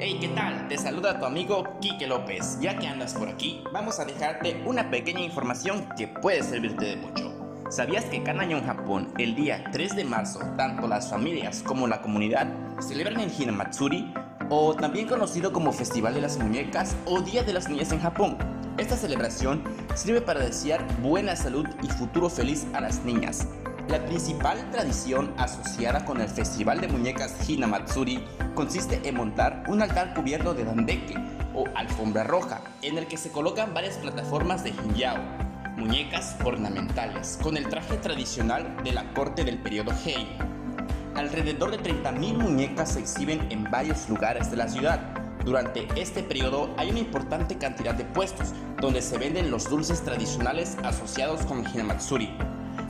Hey, ¿qué tal? Te saluda tu amigo Quique López. Ya que andas por aquí, vamos a dejarte una pequeña información que puede servirte de mucho. ¿Sabías que cada año en Japón, el día 3 de marzo, tanto las familias como la comunidad celebran el Hinamatsuri, o también conocido como Festival de las Muñecas o Día de las Niñas en Japón? Esta celebración sirve para desear buena salud y futuro feliz a las niñas. La principal tradición asociada con el Festival de Muñecas Hinamatsuri consiste en montar un altar cubierto de dandeke o alfombra roja, en el que se colocan varias plataformas de hinyao, muñecas ornamentales, con el traje tradicional de la corte del periodo Hei. Alrededor de 30.000 muñecas se exhiben en varios lugares de la ciudad. Durante este periodo hay una importante cantidad de puestos donde se venden los dulces tradicionales asociados con Hinamatsuri,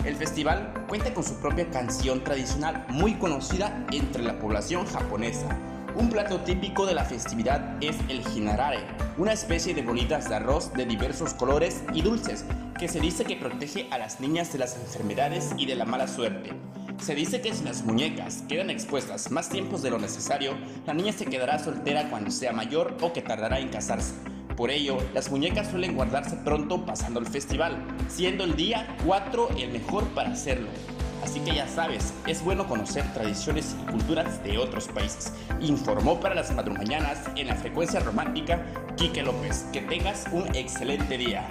el festival cuenta con su propia canción tradicional muy conocida entre la población japonesa. Un plato típico de la festividad es el hinarare, una especie de bolitas de arroz de diversos colores y dulces que se dice que protege a las niñas de las enfermedades y de la mala suerte. Se dice que si las muñecas quedan expuestas más tiempos de lo necesario, la niña se quedará soltera cuando sea mayor o que tardará en casarse. Por ello, las muñecas suelen guardarse pronto pasando el festival, siendo el día 4 el mejor para hacerlo. Así que ya sabes, es bueno conocer tradiciones y culturas de otros países. Informó para las madrugañanas en la frecuencia romántica Quique López. Que tengas un excelente día.